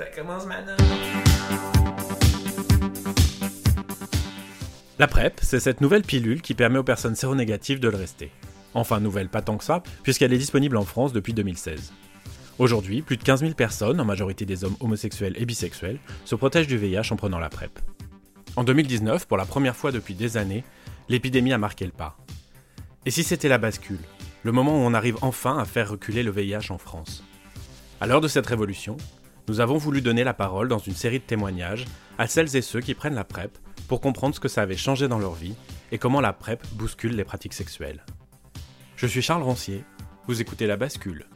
Ça commence maintenant. La PrEP, c'est cette nouvelle pilule qui permet aux personnes séronégatives de le rester. Enfin, nouvelle, pas tant que ça, puisqu'elle est disponible en France depuis 2016. Aujourd'hui, plus de 15 000 personnes, en majorité des hommes homosexuels et bisexuels, se protègent du VIH en prenant la PrEP. En 2019, pour la première fois depuis des années, l'épidémie a marqué le pas. Et si c'était la bascule Le moment où on arrive enfin à faire reculer le VIH en France? À l'heure de cette révolution, nous avons voulu donner la parole dans une série de témoignages à celles et ceux qui prennent la PrEP pour comprendre ce que ça avait changé dans leur vie et comment la PrEP bouscule les pratiques sexuelles. Je suis Charles Rancier, vous écoutez La Bascule.